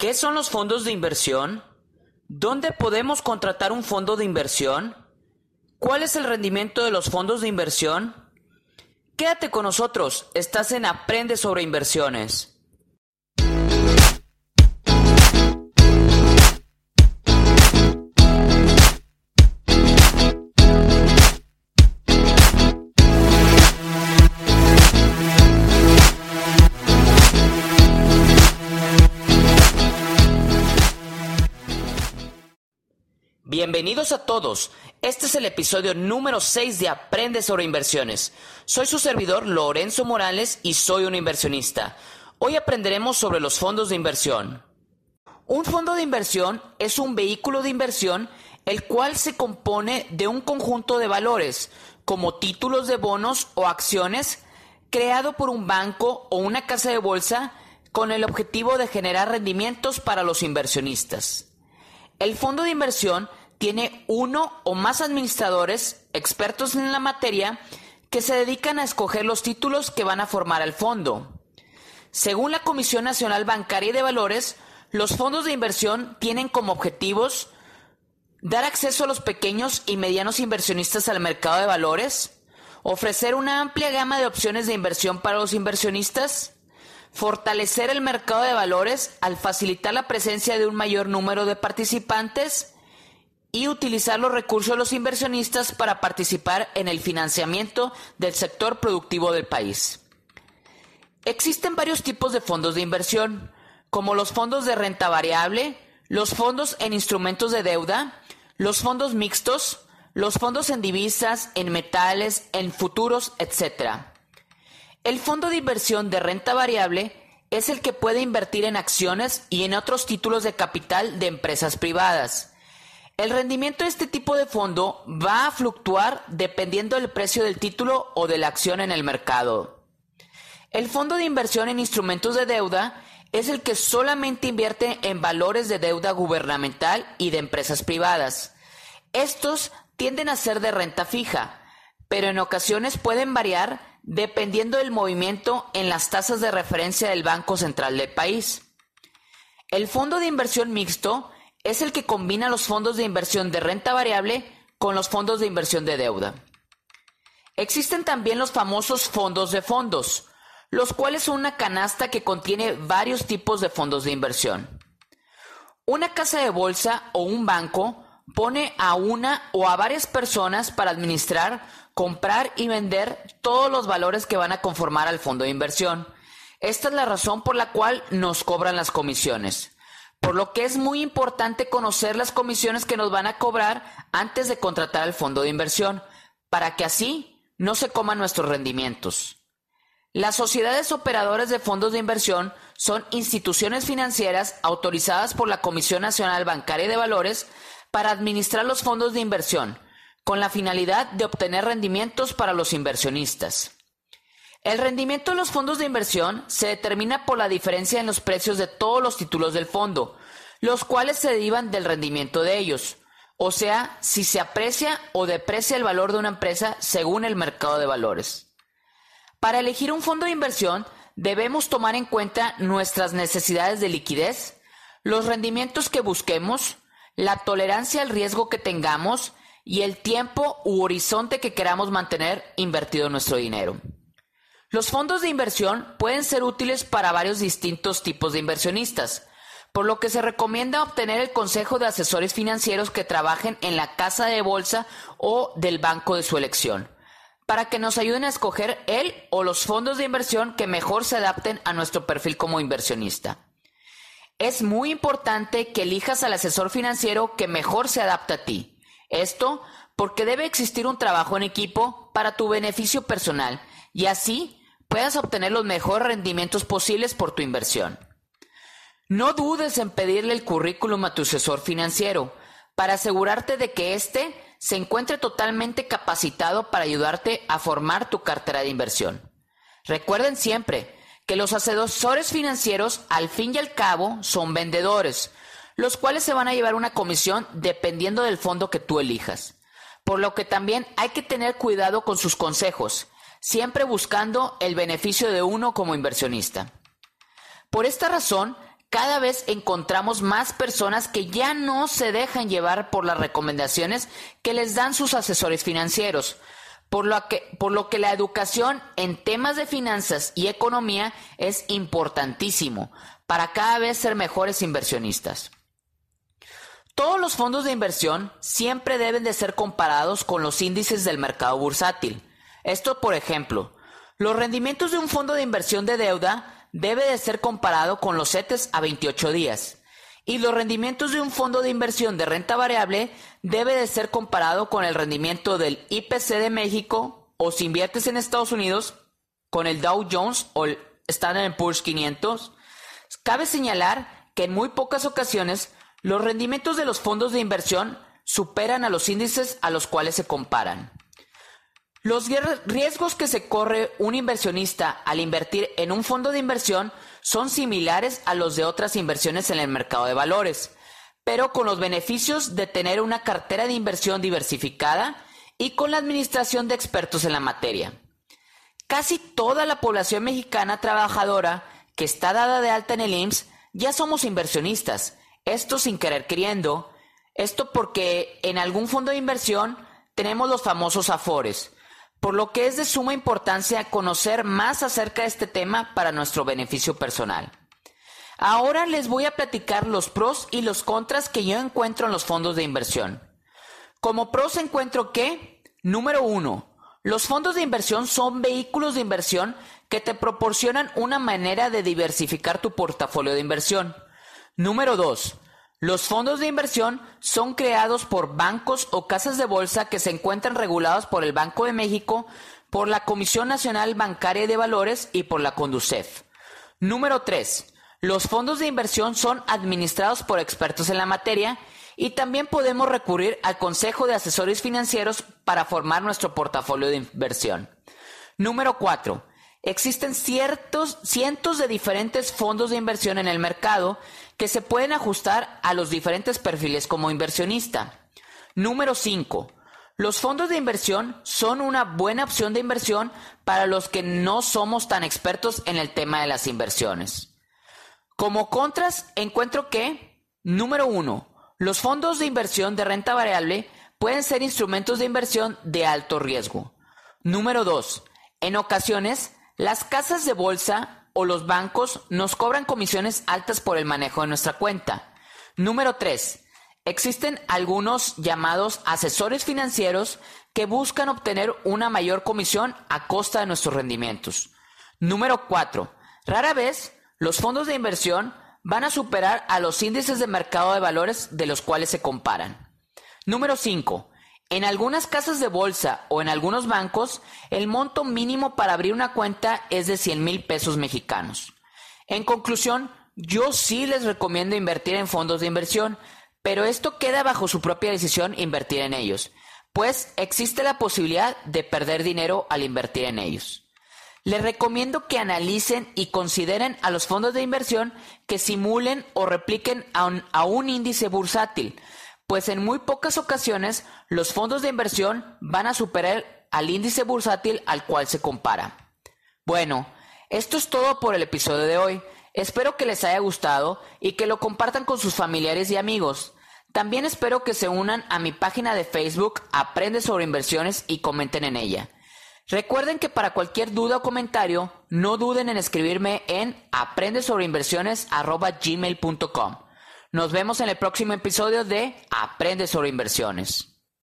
¿Qué son los fondos de inversión? ¿Dónde podemos contratar un fondo de inversión? ¿Cuál es el rendimiento de los fondos de inversión? Quédate con nosotros, estás en Aprende sobre inversiones. Bienvenidos a todos. Este es el episodio número 6 de Aprende sobre inversiones. Soy su servidor Lorenzo Morales y soy un inversionista. Hoy aprenderemos sobre los fondos de inversión. Un fondo de inversión es un vehículo de inversión el cual se compone de un conjunto de valores, como títulos de bonos o acciones, creado por un banco o una casa de bolsa con el objetivo de generar rendimientos para los inversionistas. El fondo de inversión tiene uno o más administradores expertos en la materia que se dedican a escoger los títulos que van a formar el fondo. Según la Comisión Nacional Bancaria y de Valores, los fondos de inversión tienen como objetivos dar acceso a los pequeños y medianos inversionistas al mercado de valores, ofrecer una amplia gama de opciones de inversión para los inversionistas, fortalecer el mercado de valores al facilitar la presencia de un mayor número de participantes y utilizar los recursos de los inversionistas para participar en el financiamiento del sector productivo del país. Existen varios tipos de fondos de inversión, como los fondos de renta variable, los fondos en instrumentos de deuda, los fondos mixtos, los fondos en divisas, en metales, en futuros, etc. El fondo de inversión de renta variable es el que puede invertir en acciones y en otros títulos de capital de empresas privadas. El rendimiento de este tipo de fondo va a fluctuar dependiendo del precio del título o de la acción en el mercado. El fondo de inversión en instrumentos de deuda es el que solamente invierte en valores de deuda gubernamental y de empresas privadas. Estos tienden a ser de renta fija, pero en ocasiones pueden variar dependiendo del movimiento en las tasas de referencia del Banco Central del país. El fondo de inversión mixto es el que combina los fondos de inversión de renta variable con los fondos de inversión de deuda. Existen también los famosos fondos de fondos, los cuales son una canasta que contiene varios tipos de fondos de inversión. Una casa de bolsa o un banco pone a una o a varias personas para administrar, comprar y vender todos los valores que van a conformar al fondo de inversión. Esta es la razón por la cual nos cobran las comisiones por lo que es muy importante conocer las comisiones que nos van a cobrar antes de contratar el fondo de inversión, para que así no se coman nuestros rendimientos. Las sociedades operadoras de fondos de inversión son instituciones financieras autorizadas por la Comisión Nacional Bancaria de Valores para administrar los fondos de inversión, con la finalidad de obtener rendimientos para los inversionistas. El rendimiento de los fondos de inversión se determina por la diferencia en los precios de todos los títulos del fondo, los cuales se derivan del rendimiento de ellos, o sea, si se aprecia o deprecia el valor de una empresa según el mercado de valores. Para elegir un fondo de inversión debemos tomar en cuenta nuestras necesidades de liquidez, los rendimientos que busquemos, la tolerancia al riesgo que tengamos y el tiempo u horizonte que queramos mantener invertido nuestro dinero. Los fondos de inversión pueden ser útiles para varios distintos tipos de inversionistas, por lo que se recomienda obtener el consejo de asesores financieros que trabajen en la casa de bolsa o del banco de su elección, para que nos ayuden a escoger él o los fondos de inversión que mejor se adapten a nuestro perfil como inversionista. Es muy importante que elijas al asesor financiero que mejor se adapte a ti. Esto porque debe existir un trabajo en equipo para tu beneficio personal y así puedas obtener los mejores rendimientos posibles por tu inversión. No dudes en pedirle el currículum a tu asesor financiero para asegurarte de que éste se encuentre totalmente capacitado para ayudarte a formar tu cartera de inversión. Recuerden siempre que los asesores financieros al fin y al cabo son vendedores, los cuales se van a llevar una comisión dependiendo del fondo que tú elijas. Por lo que también hay que tener cuidado con sus consejos siempre buscando el beneficio de uno como inversionista. Por esta razón, cada vez encontramos más personas que ya no se dejan llevar por las recomendaciones que les dan sus asesores financieros, por lo que, por lo que la educación en temas de finanzas y economía es importantísimo para cada vez ser mejores inversionistas. Todos los fondos de inversión siempre deben de ser comparados con los índices del mercado bursátil. Esto, por ejemplo, los rendimientos de un fondo de inversión de deuda debe de ser comparado con los CETES a 28 días. Y los rendimientos de un fondo de inversión de renta variable debe de ser comparado con el rendimiento del IPC de México o si inviertes en Estados Unidos con el Dow Jones o el Standard Poor's 500. Cabe señalar que en muy pocas ocasiones los rendimientos de los fondos de inversión superan a los índices a los cuales se comparan. Los riesgos que se corre un inversionista al invertir en un fondo de inversión son similares a los de otras inversiones en el mercado de valores, pero con los beneficios de tener una cartera de inversión diversificada y con la administración de expertos en la materia. Casi toda la población mexicana trabajadora que está dada de alta en el IMSS ya somos inversionistas, esto sin querer queriendo, esto porque en algún fondo de inversión tenemos los famosos afores, por lo que es de suma importancia conocer más acerca de este tema para nuestro beneficio personal. Ahora les voy a platicar los pros y los contras que yo encuentro en los fondos de inversión. Como pros encuentro que, número uno, los fondos de inversión son vehículos de inversión que te proporcionan una manera de diversificar tu portafolio de inversión. Número dos, los fondos de inversión son creados por bancos o casas de bolsa que se encuentran regulados por el Banco de México, por la Comisión Nacional Bancaria de Valores y por la Conducef. Número 3. Los fondos de inversión son administrados por expertos en la materia y también podemos recurrir al Consejo de Asesores Financieros para formar nuestro portafolio de inversión. Número 4. Existen ciertos, cientos de diferentes fondos de inversión en el mercado que se pueden ajustar a los diferentes perfiles como inversionista. Número 5. Los fondos de inversión son una buena opción de inversión para los que no somos tan expertos en el tema de las inversiones. Como contras, encuentro que, número 1, los fondos de inversión de renta variable pueden ser instrumentos de inversión de alto riesgo. Número 2. En ocasiones, las casas de bolsa o los bancos nos cobran comisiones altas por el manejo de nuestra cuenta. Número 3. Existen algunos llamados asesores financieros que buscan obtener una mayor comisión a costa de nuestros rendimientos. Número 4. Rara vez los fondos de inversión van a superar a los índices de mercado de valores de los cuales se comparan. Número 5. En algunas casas de bolsa o en algunos bancos, el monto mínimo para abrir una cuenta es de 100 mil pesos mexicanos. En conclusión, yo sí les recomiendo invertir en fondos de inversión, pero esto queda bajo su propia decisión invertir en ellos, pues existe la posibilidad de perder dinero al invertir en ellos. Les recomiendo que analicen y consideren a los fondos de inversión que simulen o repliquen a un, a un índice bursátil, pues en muy pocas ocasiones los fondos de inversión van a superar al índice bursátil al cual se compara. Bueno, esto es todo por el episodio de hoy. Espero que les haya gustado y que lo compartan con sus familiares y amigos. También espero que se unan a mi página de Facebook Aprende sobre inversiones y comenten en ella. Recuerden que para cualquier duda o comentario, no duden en escribirme en aprendesobreinversiones.gmail.com. Nos vemos en el próximo episodio de Aprende sobre inversiones.